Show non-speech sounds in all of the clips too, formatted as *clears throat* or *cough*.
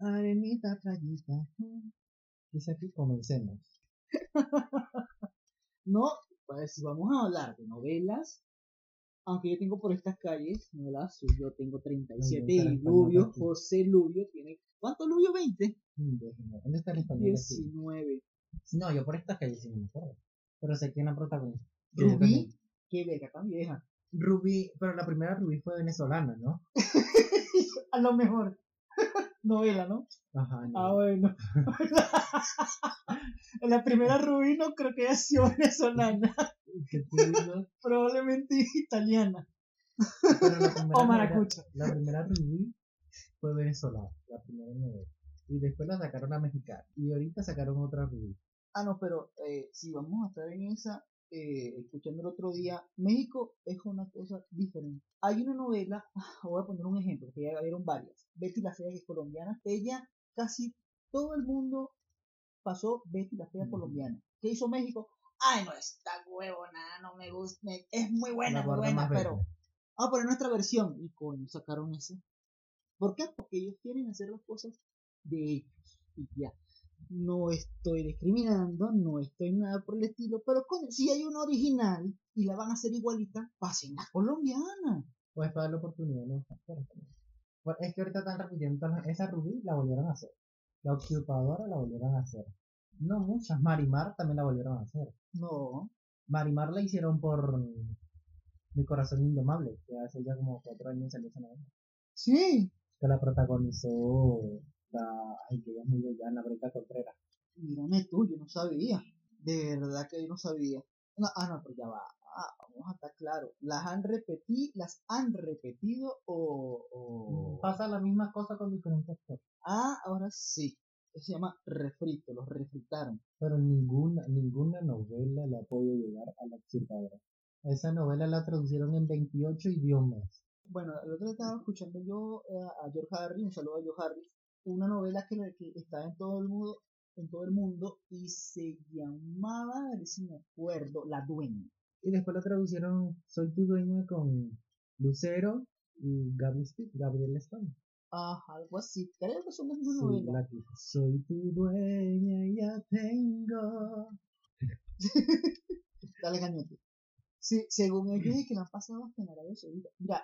Arenita, playita. Dice aquí, comencemos. *laughs* No, pues vamos a hablar de novelas, aunque yo tengo por estas calles, novelas, yo tengo 37 Ay, está y Lubio. José Lubio tiene, ¿cuánto Lubio? 20? Mm, ¿Dónde está el español? aquí? 19. No, yo por estas calles sí no me acuerdo. Pero sé quién la protagonista. Rubí, qué verga tan vieja. Rubí, pero la primera Rubí fue venezolana, ¿no? *laughs* A lo mejor. Novela, ¿no? Ajá. no. Ah, bueno. *laughs* la primera Rubí no creo que haya sido venezolana, probablemente italiana. O novela- maracucha. La primera Rubí fue venezolana, la primera novela. Y después la sacaron a mexicana. Y ahorita sacaron otra Rubí. Ah, no, pero eh, si vamos a estar en esa, eh, escuchando el otro día, México es una cosa diferente. Hay una novela, *laughs* voy a poner un ejemplo, porque ya vieron varias. Betty la Fea, que es colombiana. Ella, casi todo el mundo pasó Betty la Fea colombiana. ¿Qué hizo México? Ay, no, está huevona, no me gusta, me- es muy buena, muy buena, pero vamos a poner nuestra versión. Y coño, sacaron ese. ¿Por qué? Porque ellos quieren hacer las cosas de ellos. Y ya. No estoy discriminando, no estoy nada por el estilo, pero coño, si hay una original y la van a hacer igualita, pasen la colombiana. Pues para la oportunidad, ¿no? Bueno, Es que ahorita están repitiendo esa Rubí la volvieron a hacer. La ocupadora la volvieron a hacer. No muchas. Marimar también la volvieron a hacer. No, Marimar la hicieron por Mi corazón indomable, que hace ya como cuatro años salió esa novela. sí, Que la protagonizó la. Ay, que ella es muy bella, la Breta Contreras. mírame tú, yo no sabía. De verdad que yo no sabía. No, ah, no, pero ya va. Ah, vamos a estar claros. ¿Las han repetido, las han repetido o, o... Pasa la misma cosa con diferentes actores. Ah, ahora sí. Eso se llama refrito, los refritaron. Pero ninguna, ninguna novela le ha podido llegar a la usurpadora. Esa novela la traducieron en 28 idiomas. Bueno, el otro día estaba escuchando yo eh, a George Harris, un saludo a George Harris, una novela que, que está en todo el mundo, en todo el mundo y se llamaba, a ver si me acuerdo, La Dueña. Y después la traducieron Soy tu dueña con Lucero y Gabriel Stone. Ajá, algo así. Creo que son las mismas Sí, novelas. la Soy tu dueña y ya tengo. *laughs* Dale cañote. Sí, según ellos es que la han pasado hasta en Arabia Saudita. Mira,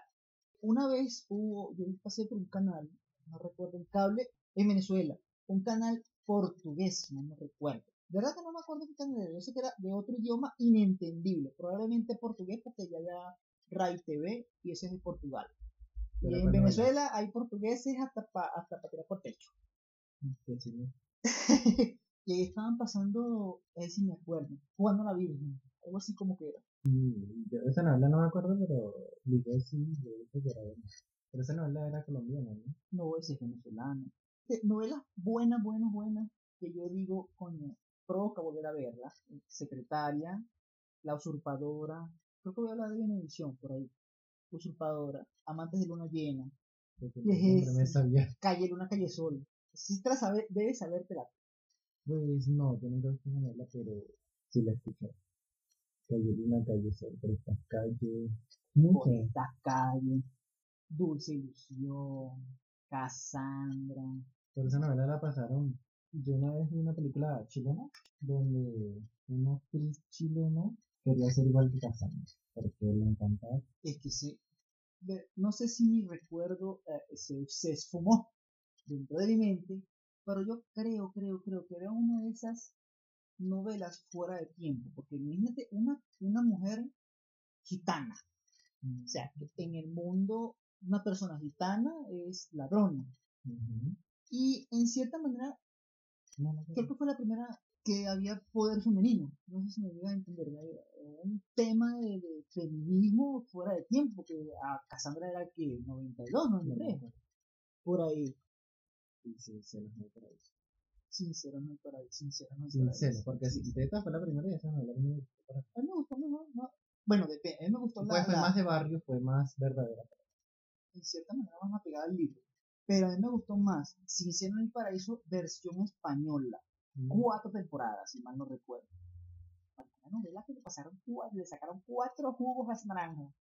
una vez hubo, yo pasé por un canal, no recuerdo el cable, en Venezuela, un canal portugués, no me recuerdo. De verdad que no me acuerdo qué canal era, yo sé que era de otro idioma inentendible, probablemente portugués porque ya había RAI TV y ese es de Portugal. Pero y en bueno, Venezuela hay portugueses hasta para hasta pa tirar por techo. Y ahí *laughs* estaban pasando, eh, si me acuerdo, jugando a la Virgen, algo así como que era. Y yo esa novela no me acuerdo, pero dije sí, yo dije que era buena. Pero esa novela era colombiana, ¿no? no ese es venezolano. Eh, novelas buenas, buenas, buenas, que yo digo, coño, provoca volver a verlas. Secretaria, La Usurpadora, creo que voy a hablar de Benevisión por ahí. Usurpadora, Amantes de Luna Llena, Porque ¿Qué es. Calle Luna, Calle Sol. Si te la debes sabértela. Pues no, yo no creo que novela, pero sí la escuché. Calle Luna, Calle Sol, por estas calles. Por Muchas. estas calles, Dulce Ilusión, Cassandra. Por esa novela la pasaron. Yo una vez vi una película chilena donde una actriz chilena quería ser igual que Cassandra, porque le encantaba. es que se, no sé si mi recuerdo eh, se, se esfumó dentro de mi mente, pero yo creo, creo, creo que era una de esas novelas fuera de tiempo, porque imagínate una, una mujer gitana, o sea, que en el mundo una persona gitana es ladrona, y en cierta manera No, no creo que fue la primera que había poder femenino. No sé si me voy a entender. Era un tema de, de feminismo fuera de tiempo, que a Cassandra era que 92, 93, por ahí. Sí, sí, se los voy por ahí. Sincero, no por ahí, sincero, no ahí. Sincero, porque si Teta fue la primera y esa a mí me gustó. para- A mí me gustó mejor, no. Bueno, depende, a mí me gustó la, Pues fue más de barrio, fue más verdadera. En cierta manera más apegada al libro. Pero a mí me gustó más Sincero en el Paraíso, versión española. Cuatro temporadas, si mal no recuerdo. Una novela que le pasaron cuatro, le sacaron cuatro jugos a esa naranja.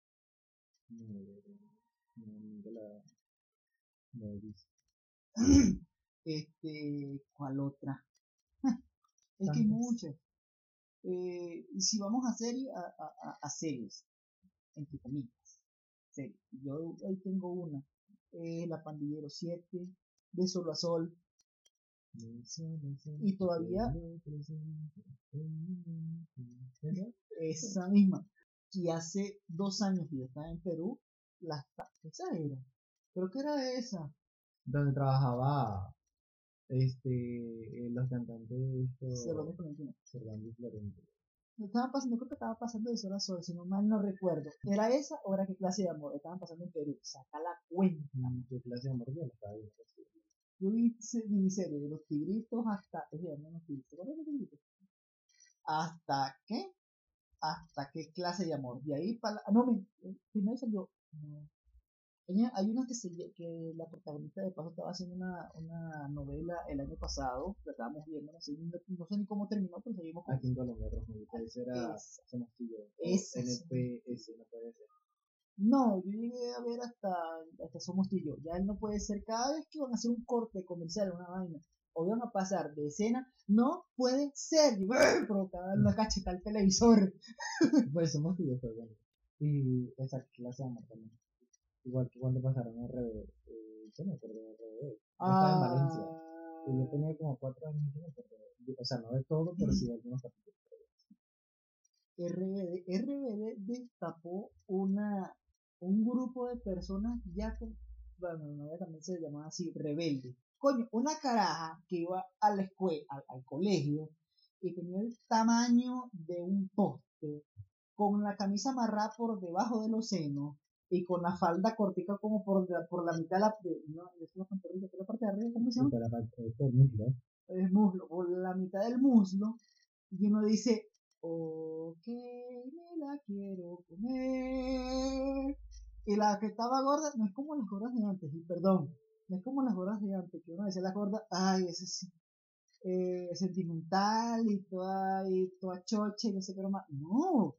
No, no, no. *clears throat* Este, ¿cuál otra? *laughs* es que hay muchas. Eh, y si vamos a series, a, a, a- a series, entre comillas, series. Yo hoy tengo una, eh, La Pandillero 7, De Sol a Sol, y todavía esa misma, y hace dos años que yo estaba en Perú, la, esa era, creo que era esa, Donde trabajaba este, los cantantes Cervantes Florentino. Cervantes Florentino. Estaban pasando, creo que estaba pasando de Sol a Sol, si no mal no recuerdo. ¿Era esa o era qué clase de amor? Estaban pasando en Perú, saca la cuenta. Mm, ¿Qué clase de amor yo la estaba viendo? Yo vi se- miniserie de los tigritos hasta. ¿qué se llaman los tigritos? ¿Cuáles son los tigritos? ¿Hasta qué? ¿Hasta qué clase de amor? De ahí para. Ah, no, me, primero salió. No. Ella- hay una que, se, que la protagonista de paso estaba haciendo una, una novela el año pasado, la estábamos viendo, no sé, no, sé ni cómo terminó, pero seguimos con Aquí en Colombia, era Esa. Tío. Esa, NPS, no puede ser. No, yo llegué a ver hasta, hasta Somos tú y yo. Ya él no puede ser. Cada vez que van a hacer un corte comercial, una vaina, o van a pasar de escena, no puede ser. Y provocaba una cacheta al televisor. Pues Somos Tío fue bueno. Y esa clase de amor también. Igual que cuando pasaron RBD. Eh, yo me acuerdo de RBD. Yo estaba en Valencia. Y yo tenía como cuatro años. yo me acuerdo. Yo- O sea, no de todo, pero sí de algunos capítulos. RBD, RBD destapó una, un grupo de personas ya con, bueno, mi novia también se llamaba así, rebelde. Coño, una caraja que iba a la escuela, al, al colegio, y tenía el tamaño de un poste, con la camisa amarrada por debajo de los senos, y con la falda cortica como por, la- por la mitad de la, de, no, es la pantorrilla, la parte de arriba, ¿cómo se Sí, llama? todo el muslo. el muslo, por la mitad del muslo, y uno dice, ok, me la quiero comer. Y la que estaba gorda, no es como las gordas de antes, y perdón, no es como las gordas de antes, que uno decía la gorda, ay, ese sí, eh, sentimental y toda, y toda chocha y no sé qué más. No,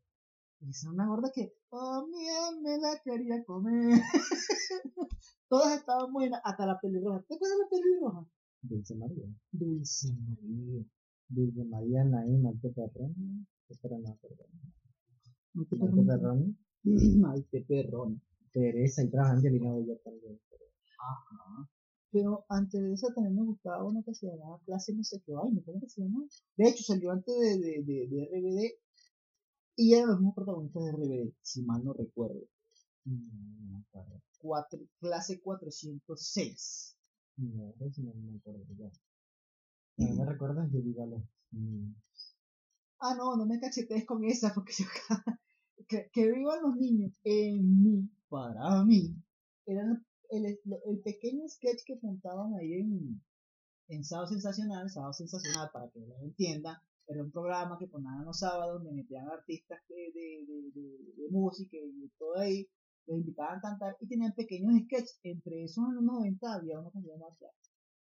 es una gorda que también me la quería comer. *laughs* Todas estaban buenas, hasta la pelirroja. ¿Te acuerdas de la pelirroja? Dulce María. Dulce María. Dulce María, Naim, Malte Perroni. Espera, no, perdón. Malte Perroni. Maite Perroni. *clears throat* Teresa y trabaja Angelina Boyer también. pero- Ajá. Pero antes de eso también me gustaba una que se llamaba Clase no sé qué vaina, ¿cómo que se llama? De hecho, salió antes de, de, de, de RBD y eran los mismos protagonistas de RBD, si mal no recuerdo. No, no me acuerdo. Cuatro, clase 406. No, sí no me acuerdo ya. No me recuerdas de Dígalo. Mm. Ah, no, no me cachetees con esa porque yo *laughs* que, que vivan los niños en mí, para mí. Eran el, el, el pequeño sketch que montaban ahí en, en Sábado Sensacional, Sábado Sensacional, para que lo entiendan, era un programa que ponían los sábados donde metían artistas de, de, de, música y todo ahí, los invitaban a cantar y tenían pequeños sketches. Entre esos en los 90 había uno que se llamaba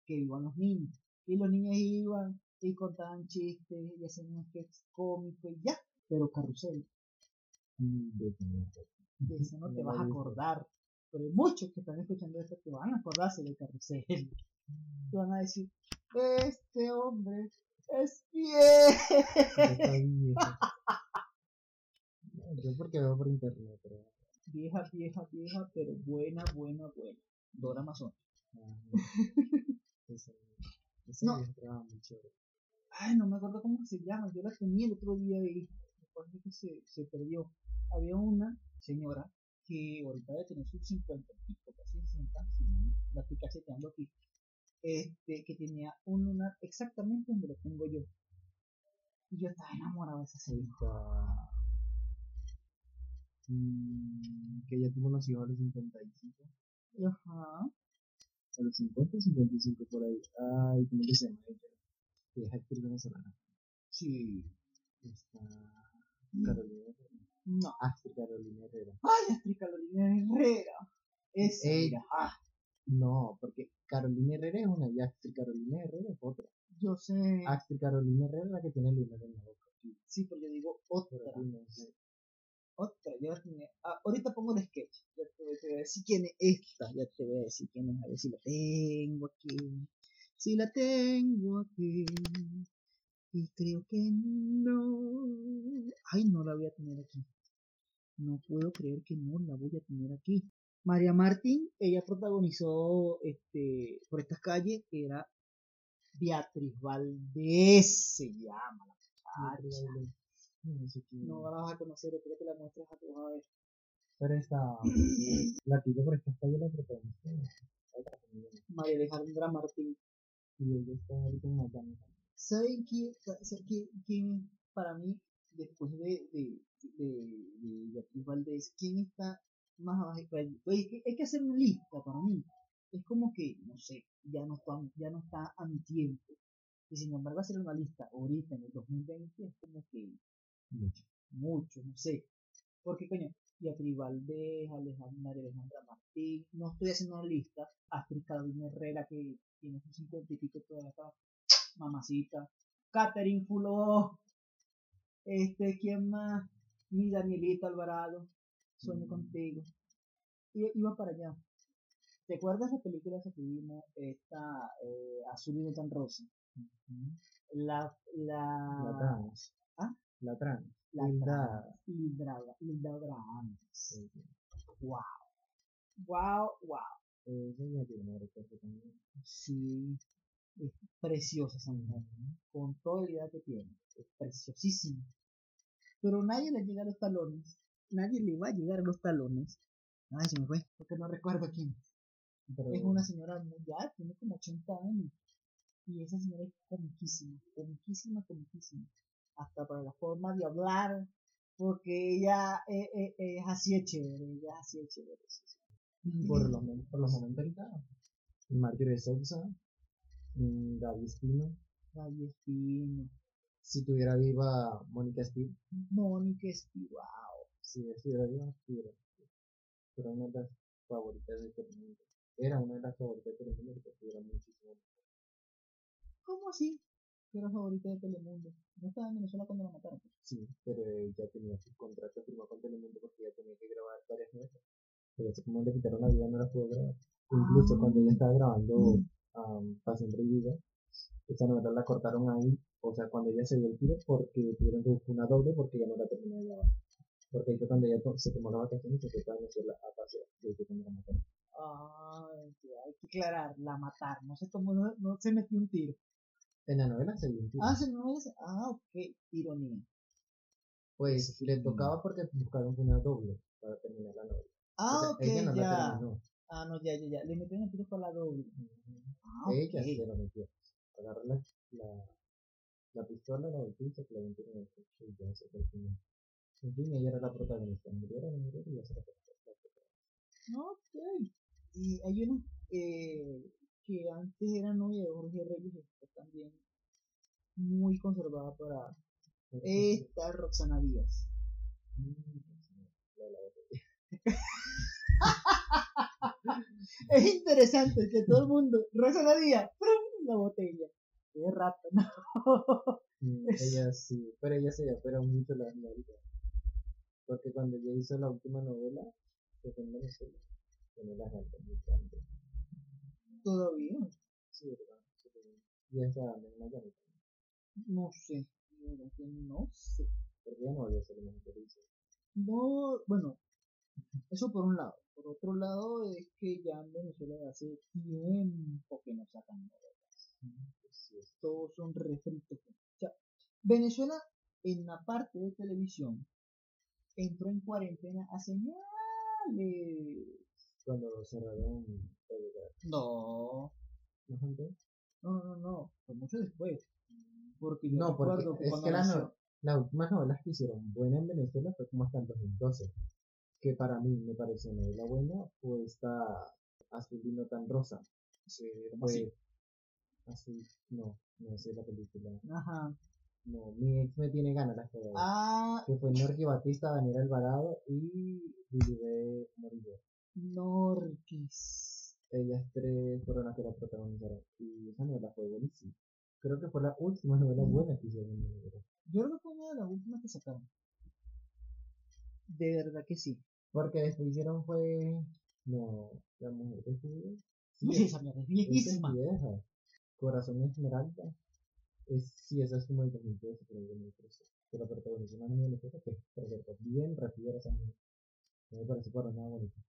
que iban los niños. Y los niños iban y contaban chistes y hacían un sketch cómico y ya, pero carrusel. De me eso no te vas a acordar. Pero hay muchos que están escuchando esto que van a acordarse del carrusel. *laughs* Te van a decir, este hombre es bien. Yo. No, Yo porque veo por internet, pero. vieja, vieja, vieja, pero buena, buena, buena. Dora Amazon. Ese, ese No. muy chévere. Ay, no me acuerdo cómo se llama. Yo la tenía el otro día y después de que se, se perdió. Había una señora que ahorita debe tener sus 50 y pico, casi 60, si no, la estoy cacheteando aquí. Este, que tenía un lunar exactamente donde lo tengo yo. Y yo estaba enamorado de esa. Esta. Mm, que ella tuvo hijos a los 55. Y, Ajá. A los 50, 55 por ahí. Ay, ¿cómo que se llama ella? Que es actriz venezolana. Sí. Esta. Carolina Herrera. No. Astrid Carolina Herrera. Ay, Astrid Carolina Herrera. Es ella. Ah, No, porque Carolina Herrera es una y Astrid Carolina Herrera es otra. yo sé. Astrid Carolina Herrera es la que tiene el lunar en la boca. Sí, Sí, porque yo digo otra. Otra, yo. Ah, ahorita pongo el sketch. Ya te, voy- te voy a decir quién es esta. Ya te voy a decir quién es. A ver si la tengo aquí. Si la tengo aquí. Y creo que no. Ay, no la voy a tener aquí. No puedo creer que no la voy a tener aquí. María Martín, ella protagonizó este por estas calles, era Beatriz Valdés, se llama la muchacha. No sé. No la vas a conocer, espero que la muestres a tu a ver. Pero esta. *clears throat* la por esta calle la familia. María Alejandra Martín. Y ella está ahorita en Miami. ¿Saben quién, saben quién, quién para mí, después de, de, de, de Beatriz Valdés, quién está más abajo? Hay que, hay que hacer una lista para mí. Es como que, no sé, ya no está, ya no está a mi tiempo. Y sin embargo, hacer una lista ahorita en el 2020 es como que Mucho. no sé. Porque, coño, Beatriz Valdés, Alejandra, Alejandra Martín, no estoy haciendo una lista. Astrid Carolina Herrera, que tiene sus cincuenta y pico toda esta mamacita. Catherine Fuló. Este, ¿quién más? Mi Danielita Alvarado. Sueño contigo. I- iba para allá. ¿Te acuerdas de la película que vimos? Esta, eh, Azul y no tan rosa. La, la, La trans. ¿Ah? La trans. la Abraham. Sí, sí. Wow. Wow, wow. Eh. Sí. Es preciosa esa mujer. Con toda la edad que tiene. Es preciosísima. Pero nadie le llega a los talones. Nadie le va a llegar a los talones. Ay, se me fue. Porque no recuerdo quién. Pero, Es una señora muy ya, tiene como 80 años. Y esa señora es comiquísima, comiquísima, comiquísima. Hasta para la forma de hablar, porque ella eh, eh, eh, es así de chévere, ella es así de chévere. sí. por, los, por los momentos ahorita. Marjorie Sousa. mm, Gaby Espino. Gaby Espino, Si tuviera viva Mónica Espino. Mónica Espino, wow. Si estuviera viva, estuviera. Era una de las favoritas de Telemundo. Era una de las favoritas de Telemundo porque estuviera muchísimo. ¿Cómo así? Que era favorita de Telemundo. No estaba en Venezuela cuando la mataron. Sí, pero ella tenía su contrato firmado con Telemundo porque ella tenía que grabar varias novelas. Pero así como le quitaron la vida, no la pudo grabar. Incluso Ah. cuando ella estaba grabando um, Pasión Prohibida, esa novela la cortaron ahí, o sea, cuando ella se dio el tiro, porque tuvieron que buscar una doble porque ya no la terminó de grabar. Porque fue cuando ella se tomó las vacaciones y se fue a Venezuela a pasear, desde cuando la mataron. Ay, que hay que aclarar, la mataron. No se tomó, no, no se metió un tiro. En la novela se dio un tiro. Ah, se no es. Ah, ok, ironía. Pues le tocaba porque buscaron una doble para terminar la novela. Ah, o sea, ok, ella no la ya. terminó. Ah, no, ya, ya, ya. Le metieron el tiro para la doble. Ah, Ella ok. se lo metió. Agarró la, la, la pistola, la y se la metió en el pecho y ya se. En fin, ella era la protagonista. Murió, la murió y ya se Ok. Y hay una eh, que antes era novia de Jorge Reyes, está también muy conservada para esta Roxana Díaz. Botella. Es interesante que todo el mundo, Roxana Díaz, ¡prum! la botella. Qué rata, ¿no? Mm, Ella sí, pero ella se opera mucho la novela. Porque cuando ella hizo la última novela, que fue en Venezuela, tenía la gente muy grande. Todavía. Sí, ¿verdad? Sí. Y esa en Miami. No sé. de verdad que No sé. Porque ella no volvió a ser más feliz. No, bueno, eso por un lado. Por otro lado es que ya en Venezuela hace tiempo que no sacan novelas. Sí, Todos son refritos. O sea, Venezuela en la parte de televisión entró en cuarentena a señales. Cuando cerraron. No, ¿No gente? no, no, no, no, fue mucho después. Porque yo No, porque recuerdo que es que no- las últimas novelas que hicieron buena en Venezuela fue como hasta el 2012. Que para mí me pareció novela buena fue esta Azul y no tan rosa. Sí, Fue ¿cómo así? Azul, no, no sé la película. Ajá. No, mi ex me tiene ganas la fue. Ah, Que fue Norqui Batista, Daniel Alvarado y Lilibet Morillo. Norquis. Ellas tres fueron las que la protagonizaron. Y esa novela fue buenísima. Creo que fue la última novela buena que hicieron en Venezuela. Yo creo que fue una de las últimas que sacaron. De verdad que sí. Porque después hicieron fue. No, la mujer de Julio. Sí, esa mierda es viejísima. vieja. Corazón Esmeralda. Es, sí, esa es como el 2013, pero no sé. Que la protagonizó una niña de que por cierto, bien rápida esa niña. No me parece para nada bonita.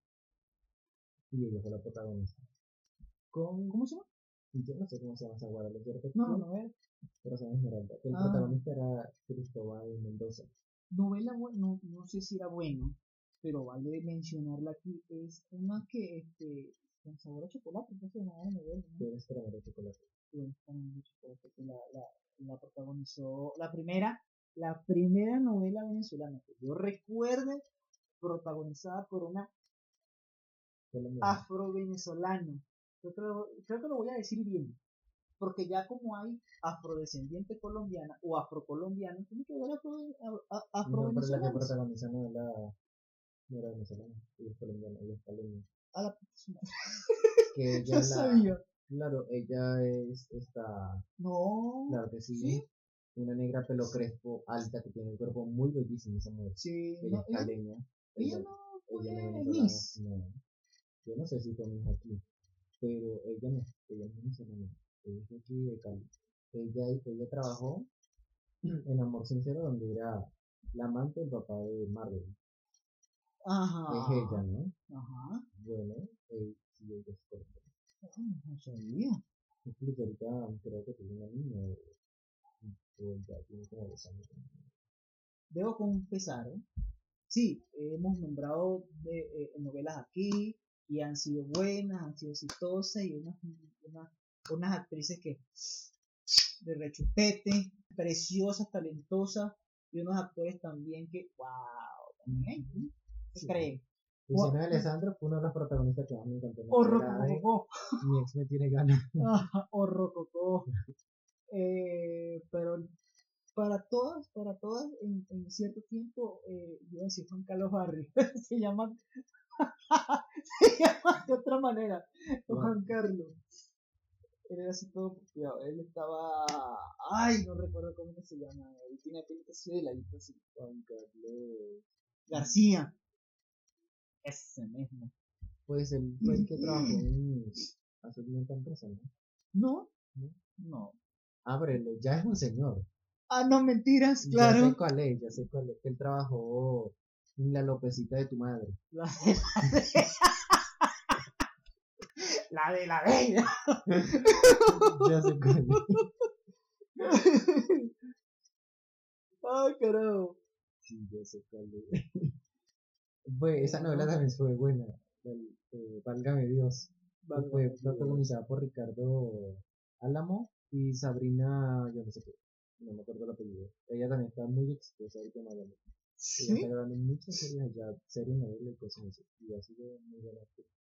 Y ella fue la protagonista. Con, ¿Cómo se llama? yo no sé cómo se llama esa guarda, No, no, no, es. Corazón Esmeralda. El Ah. protagonista era Cristóbal Mendoza. Novela, no, no sé si era bueno, pero vale mencionarla aquí. Es una que, este, con sabor a chocolate, no era novela, ¿no? que es Caramelo de chocolate. Mucho que la, la, la protagonizó, la primera, la primera novela venezolana que yo recuerde, protagonizada por una Colombiana. afro-venezolano. Yo creo, creo que lo voy a decir bien. Porque ya como hay afrodescendiente colombiana o afrocolombiana, tiene que haber afro, a- a- No, la que no era, no era venezolana, ella es colombiana, ella es caleña. A la puta. Que *laughs* Yo la, sabía. Claro, ella es esta, No. claro que sí, ¿Sí? una negra pelo crespo, alta, que tiene el cuerpo muy bellísimo esa mujer. Sí, Ella no, es ella, caleña. ella Ella, no fue ella no es. Miss. No. Yo no sé si fue Miss aquí, pero ella no, ella no es ella es aquí de Cali. Ella, ella trabajó *clears throat* en Amor Sincero, donde era la amante del papá de Marvel. Ajá. Es ella, ¿no? Ajá. Bueno, eh, sí, ella es colombiana. No ahorita creo que tiene una niña tiene como dos años. Debo confesar, sí, hemos nombrado de, eh, novelas aquí y han sido buenas, han sido exitosas y unas, unas, unas actrices que de rechupete, preciosas, talentosas y unos actores también que, wow, también hay, ¿no? ¿Qué Sí. creen? Luciana Alessandro fue una de las protagonistas que más me encantó. en la O de Rococó. Mi ex me tiene ganas. *laughs* O Rococó. Eh, pero para todas, para todas, en, en cierto tiempo, eh, yo iba a decir Juan Carlos Barrio, *laughs* se llama, *laughs* se llama de otra manera, Juan Carlos. Él era así todo puteado, él estaba, ay, no recuerdo cómo se llama, él tiene pinta así de ladito así, Juan Carlos. García, ese mismo. Pues él fue el que trabajó en Azul empresa, ¿no? No, ¿No? no. Ábrelo, ya es un señor. Ah, no, mentiras, Ya claro. sé cuál es, ya sé cuál es. Él trabajó en la Lopecita de tu madre. La de la de la, de la bella. *laughs* ya sé cuál es. Ay, *laughs* carajo. Sí, ya sé cuál es. Fue, esa novela también fue buena. El, eh, Válgame Dios. Válgame fue Dios. protagonizada por Ricardo Álamo y Sabrina, yo no sé qué, no me acuerdo el apellido. Ella también está muy exitosa ahorita en Miami. Ella ¿Sí? está grabando muchas series allá, series, novelas y cosas así. Y ha sido muy buena.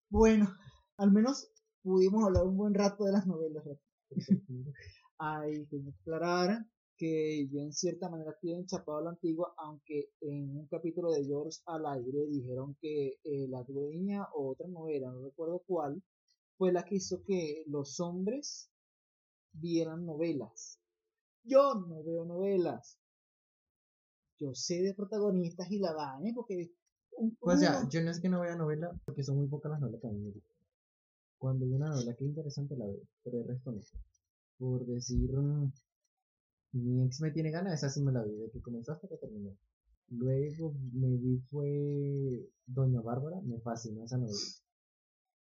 Bueno, al menos pudimos hablar un buen rato de las novelas. Hay *laughs* que aclarar que yo en cierta manera estoy enchapado a la antigua, aunque en un capítulo de George al aire dijeron que eh, la dueña o otra novela, no recuerdo cuál, fue la que hizo que los hombres vieran novelas. Yo no veo novelas. Yo sé de protagonistas y la vaina porque... un- O sea, uno- yo no es que no vea novela, porque son muy pocas las novelas que a mí me gustan. Cuando hay una novela que es interesante la veo, pero el resto no. Por decir, mm, mi ex me tiene ganas, esa sí me la vi, de que comenzó hasta que terminó. Luego me vi fue Doña Bárbara, me fascinó esa novela.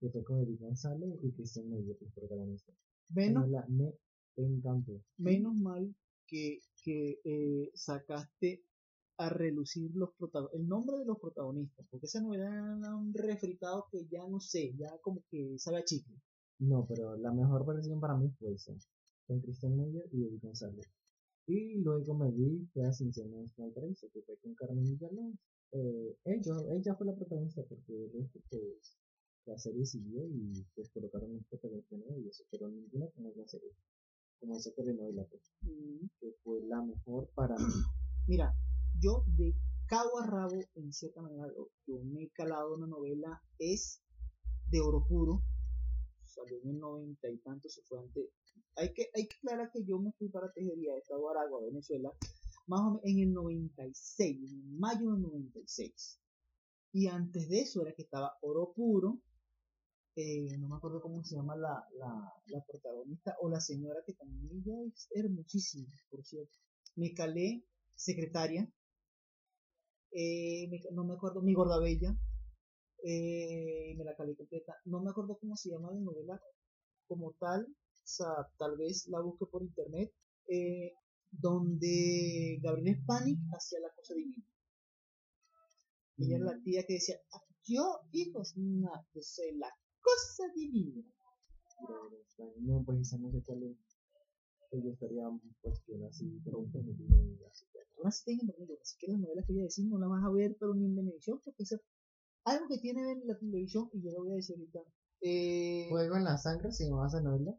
Que fue con Edith González y Cristian Meyer, los protagonistas. Menos me encantó. menos mal que, que eh, sacaste a relucir los el nombre de los protagonistas, porque esa novela era un refritado que ya no sé, ya como que sabe a chicle. No, pero la mejor versión para mí fue esa, con Christian Meyer y Edith González. Y luego me vi fue a Cincinnati Small Paraíso, que fue con Carmen Villalón. Eh, ella, ella fue la protagonista porque pues, la serie siguió y pues colocaron un protagonista nuevo y eso, pero ninguna como la serie, como esa telenovela, pues, que fue la mejor para mí. Mira, yo de cabo a rabo, en cierta manera, lo que me he calado una novela es de oro puro. Salió en el noventa y tanto, se fue antes. Hay que, hay que aclarar que yo me fui para Tejería Estado Aragua, Venezuela, más o menos en el 96, en mayo del 96. Y antes de eso era que estaba oro puro, eh, no me acuerdo cómo se llama la, la, la protagonista, o la señora que también ella es hermosísima, por cierto. Me calé, secretaria, eh, no me acuerdo, mi gorda eh, me la calé completa. No me acuerdo cómo se llama la novela como tal, o sea, tal vez la busque por internet, eh, donde Gabriel Spanik hacía la cosa divina. Ella era la tía que decía, "Ah, yo, hijos, no, yo soy la cosa divina. No, pues esa no sé cuál es. Yo estaría cuestión así, pero un. Ahora sí tengo entendido, así que las novelas que voy a decir no las vas a ver, pero ni en televisión, porque eso algo que tiene en la televisión, y yo lo voy a decir ahorita. Eh, Fuego en la sangre, si me vas a novela.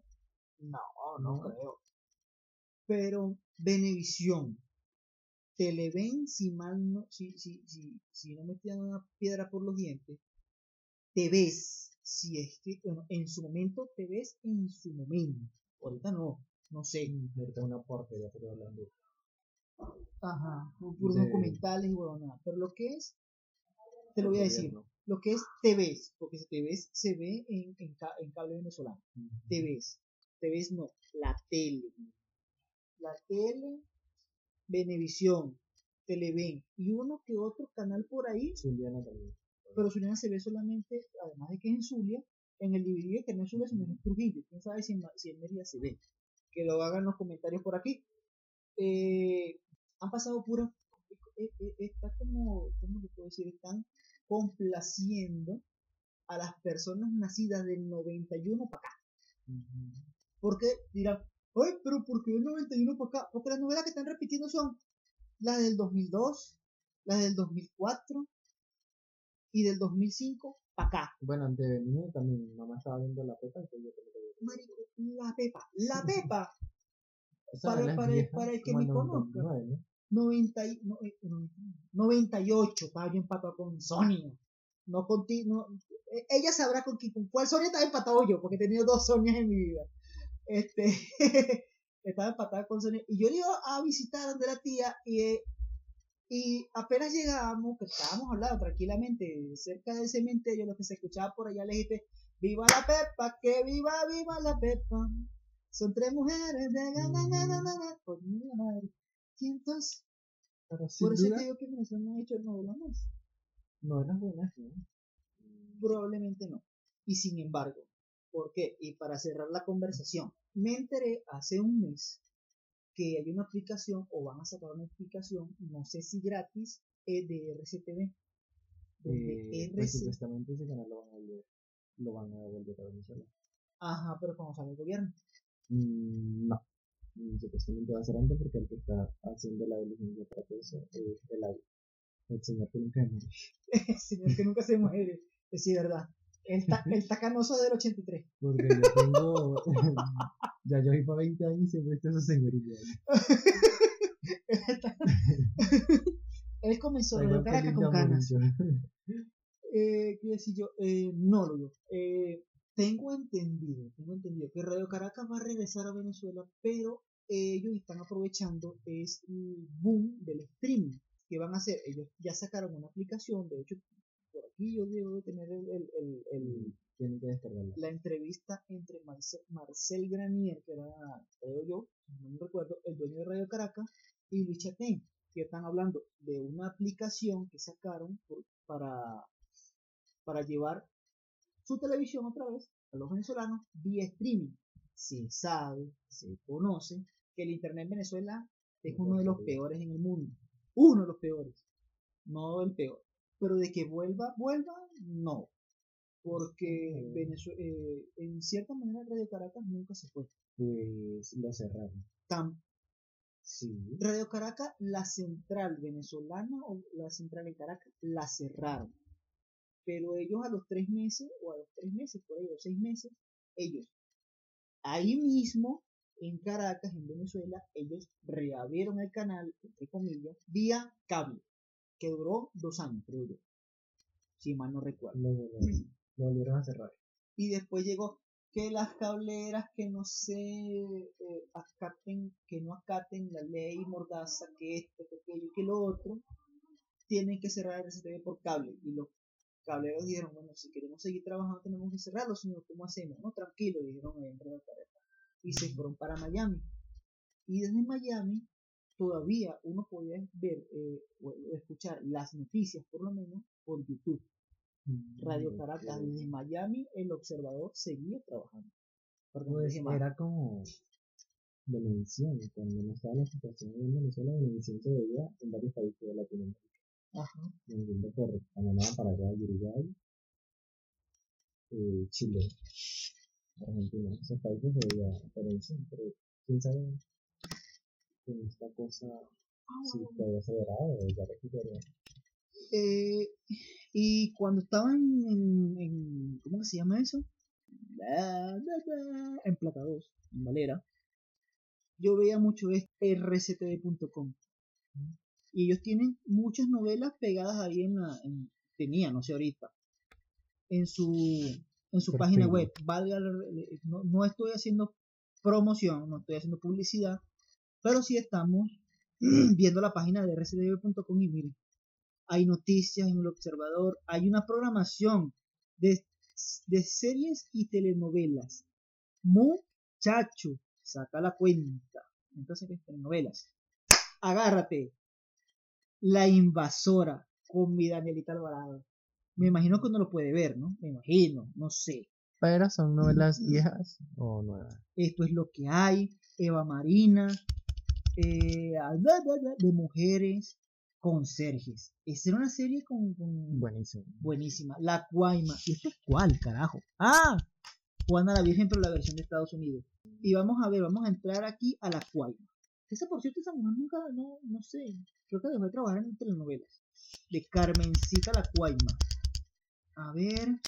no, no No. creo. Pero Venevisión, Televen, si mal no, si, si, si, si no me tiran una piedra por los dientes, te ves, si es que, bueno, en su momento, te ves en su momento. Ahorita no, no sé. Ahorita una porquería, pero hablando. Ajá, puros documentales y huevonadas. Pero lo que es, te lo voy a decir, gobierno. lo que es TVs, porque si TVs se ve en, en, ca- en cable venezolano. Ujú. TVs, TVs no, la tele. La tele, Venevisión, Televen y uno que otro canal por ahí, Zuliana también. pero Zuliana se ve solamente, además de que es en Zulia, en el DVD que no es Zulia, sino en Trujillo. Quién sabe si en, si en Mérida se ve. Que lo hagan los comentarios por aquí. Eh, han pasado pura. Eh, eh, está como, ¿cómo le puedo decir? Están complaciendo a las personas nacidas del 91 para acá. Ujú. Porque dirán, ay, pero ¿por qué el 91 para acá? Porque las novelas que están repitiendo son las del 2002, las del 2004 y del 2005 para acá. Bueno, antes de venir también, mi mamá estaba viendo la pepa, entonces yo creo que Marico, la Pepa, la Pepa, *laughs* Para- para- para el que me conozca. 99, ¿no? 90 y- no, eh, 98, estaba yo empatado con Sonia. No conti- no, eh, ella sabrá con, qui- con cuál Sonia estaba empatado yo, porque he tenido dos Sonias en mi vida. Este, *laughs* estaba empatada con Sonia. Y yo iba a visitar donde la tía y, eh, y apenas llegábamos, que estábamos hablando tranquilamente cerca del cementerio, lo que se escuchaba por allá, le dije, viva la Pepa, que viva, viva la Pepa. Son tres mujeres de por Pero eso duda, te digo que Venezuela no ha hecho novelas más. novelas buenas, ¿no? Probablemente no. Y sin embargo, ¿por qué? Y para cerrar la conversación, me enteré hace un mes que hay una aplicación o van a sacar una aplicación, no sé si gratis, eh, de RCTV. Donde Eh, pues RC supuestamente ese canal lo van a volver, lo van a devolver a Venezuela. Ajá, pero cuando sale el gobierno. Mm, no. Supuestamente va a ser antes porque el que está haciendo la diligencia para todo eso es el AVI. El señor que nunca muere. El señor que nunca se muere. *laughs* Es sí, verdad. El, ta- el tacanoso del 83. Porque yo tengo. *laughs* ya yo voy para 20 años y siempre está esa señorita. *laughs* Él comenzó que Caracas con. Murillo. Eh, ¿Qué decir yo? Eh, no, lo eh, tengo entendido, tengo entendido que Radio Caracas va a regresar a Venezuela, pero ellos están aprovechando es el boom del streaming que van a hacer. Ellos ya sacaron una aplicación, de hecho, por aquí yo debo de tener el, el- el- el- Tienen que descargarla. la entrevista entre Marcel, Marcel Granier, que era, creo yo, no me recuerdo, el dueño de Radio Caracas, y Luis Chatén, que están hablando de una aplicación que sacaron por- para, para llevar su televisión otra vez a los venezolanos vía streaming. Se sabe, se conoce que el Internet en Venezuela es uno de los peores en el mundo. Uno de los peores. No el peor. Pero de que vuelva, vuelva, no. Porque eh, en cierta manera Radio Caracas nunca se fue. Pues lo cerraron. Tan, Sí. Radio Caracas, la central venezolana o la central en Caracas, la cerraron. Pero ellos a los tres meses, o a los tres meses, por ahí, o seis meses, ellos, ahí mismo, en Caracas, en Venezuela, ellos reabrieron el canal, entre comillas, vía cable, que duró dos años, creo yo. Si mal no recuerdo. Lo, lo- lo volvieron a cerrar. y después llegó que las cableras que no se eh, acaten, que no acaten la ley mordaza, que esto, que aquello, que lo otro, tienen que cerrar el RCTV por cable y los cableros dijeron, bueno, si queremos seguir trabajando tenemos que cerrarlo, señor, ¿cómo hacemos? No, tranquilo, dijeron ahí pareja. Y se fueron para Miami. Y desde Miami todavía uno podía ver eh, o escuchar las noticias, por lo menos, por YouTube. Radio Mm, Caracas, ok. desde Miami, el observador seguía trabajando. Pues era como Venevisión, cuando no estaba la situación en Venezuela, Venevisión se veía en varios países de Latinoamérica, Ajá. yendo por Panamá, Paraguay, Uruguay, eh, Chile, Argentina, esos países se veía Venevisión, pero quién sabe con esta cosa si todavía verá o ya recuperó. Eh, y cuando estaban en, en- ¿cómo que se llama eso? Bla, En Plata 2, en Valera, yo veía mucho es rctv.com. Y ellos tienen muchas novelas pegadas ahí en la, en- tenían, no sé ahorita, en su, en su página web. Valga, la- no, no estoy haciendo promoción, no estoy haciendo publicidad, pero sí estamos *clears throat* viendo la página de rctv.com y miren, hay noticias en el observador, hay una programación de, de series y telenovelas. Muchacho, saca la cuenta. Entonces, ¿qué telenovelas? Agárrate. La invasora con mi Danielita Alvarado. Me imagino que uno lo puede ver, ¿no? Me imagino, no sé. Pero son novelas viejas o nuevas. Esto es lo que hay. Eva Marina. eh, bla, bla, bla, de mujeres conserjes. Esa era una serie con, con- Buenísimo. buenísima. La Guayma. ¿Y este es cuál, carajo? ¡Ah! Juana la Virgen, pero la versión de Estados Unidos. Y vamos a ver, vamos a entrar aquí a la Guayma. Esa, por cierto, esa mujer nunca, no, no sé. Creo que dejó de trabajar en telenovelas. De Carmencita la Guayma. A ver.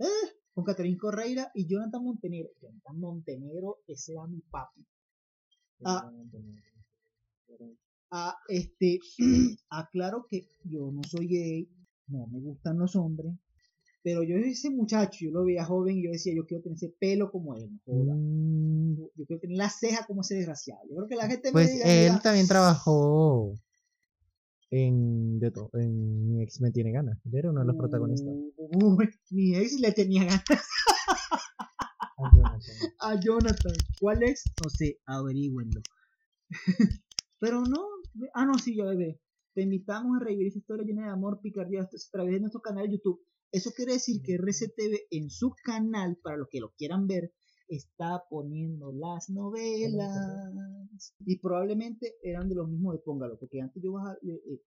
¡Ah! Con Catherine Correira y Jonathan Montenegro. Jonathan Montenegro, ese era mi papi. Ah. Ah, este, *clears throat* aclaro que yo no soy gay, no me gustan los hombres, pero yo ese muchacho, yo lo veía joven y yo decía, yo quiero tener ese pelo como él, joda. Mm, yo quiero tener la ceja como ese desgraciado. Yo creo que la gente me Pues diga, él mira, también trabajó en, de to- en Mi ex me tiene ganas. Él era uno de los protagonistas. Uy, mi ex le tenía ganas *laughs* Ah, Jonathan. a Jonathan. ¿Cuál es? No sé, averígüenlo. *laughs* Pero no, ah, no, sí, ya bebé. Te invitamos a revivir esa historia llena de amor, picardía, a través de nuestro canal de YouTube. Eso quiere decir que RCTV en su canal, para los que lo quieran ver, está poniendo las novelas. Y probablemente eran de los mismos de Póngalo, porque antes yo bajaba, eh, eh,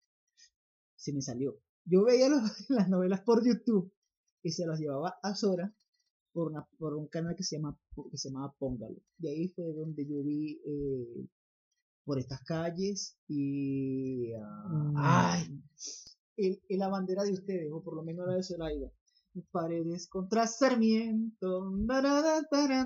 se me salió. Yo veía los- *laughs* las novelas por YouTube y se las llevaba a Sora por, una, por un canal que se, llama, que se llamaba Póngalo. De ahí fue donde yo vi eh, por estas calles y... ah, Mm. ¡Ay! El, el la bandera de ustedes, o por lo menos la de Zoraida. Paredes contra Sarmiento.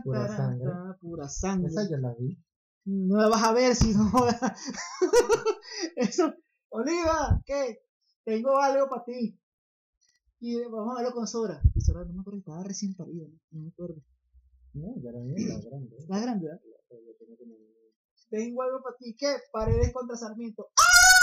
Pura sangre. Pura sangre. Esa yo la vi. No la vas a ver si no. *laughs* Eso. Oliva, ¿qué? Tengo algo para ti. Y vamos a verlo con Sora. Y Sora no me acuerdo, estaba recién parida, ¿no? no me acuerdo. No, ya la vi, la grande. La grande, ¿verdad? Tengo algo para ti. ¿Qué? Paredes contra Sarmiento. ¡Ah!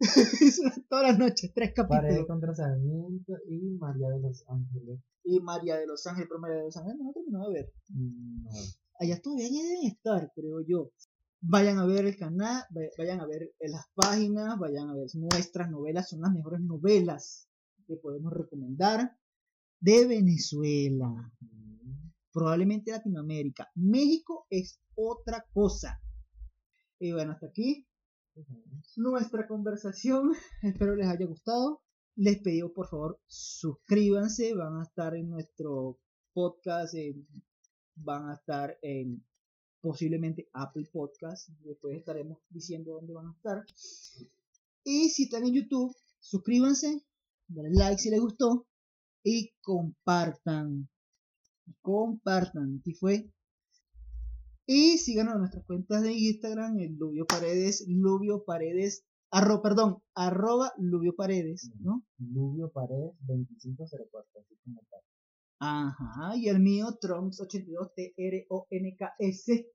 *laughs* Todas las noches, tres Pared capítulos. contra Sarmiento y María de los Ángeles. Y María de los Ángeles, pero María de los Ángeles no terminado de ver. Mm, No. allá todavía deben estar, creo yo. Vayan a ver el canal, vay- vayan a ver las páginas, vayan a ver nuestras novelas, son las mejores novelas que podemos recomendar de Venezuela, Mm, probablemente Latinoamérica. México es otra cosa. Y bueno, hasta aquí nuestra conversación. *laughs* Espero les haya gustado. Les pido por favor suscríbanse. Van a estar en nuestro podcast. van a estar en posiblemente Apple Podcast. Después estaremos diciendo dónde van a estar. Y si están en YouTube, suscríbanse. Denle like si les gustó. Y compartan. Compartan. Aquí fue y síganos en nuestras cuentas de Instagram, el Lubio Paredes, Lubio Paredes, arro, perdón, arroba Lubio Paredes, ¿no? Lubio Pared 2504, así como tal. Ajá, y el mío, Trunks82, T-R-O-N-K-S.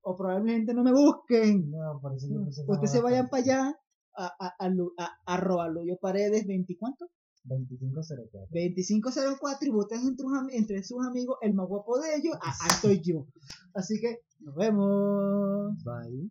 O probablemente no me busquen. No, por eso yo puse Ustedes se vayan para allá a, a, a, arroba Luyo Paredes 20 ¿cuánto? 2504. 2504 y votas entre, un entre sus amigos el más guapo de ellos, ah, soy yo. Así que nos vemos. Bye.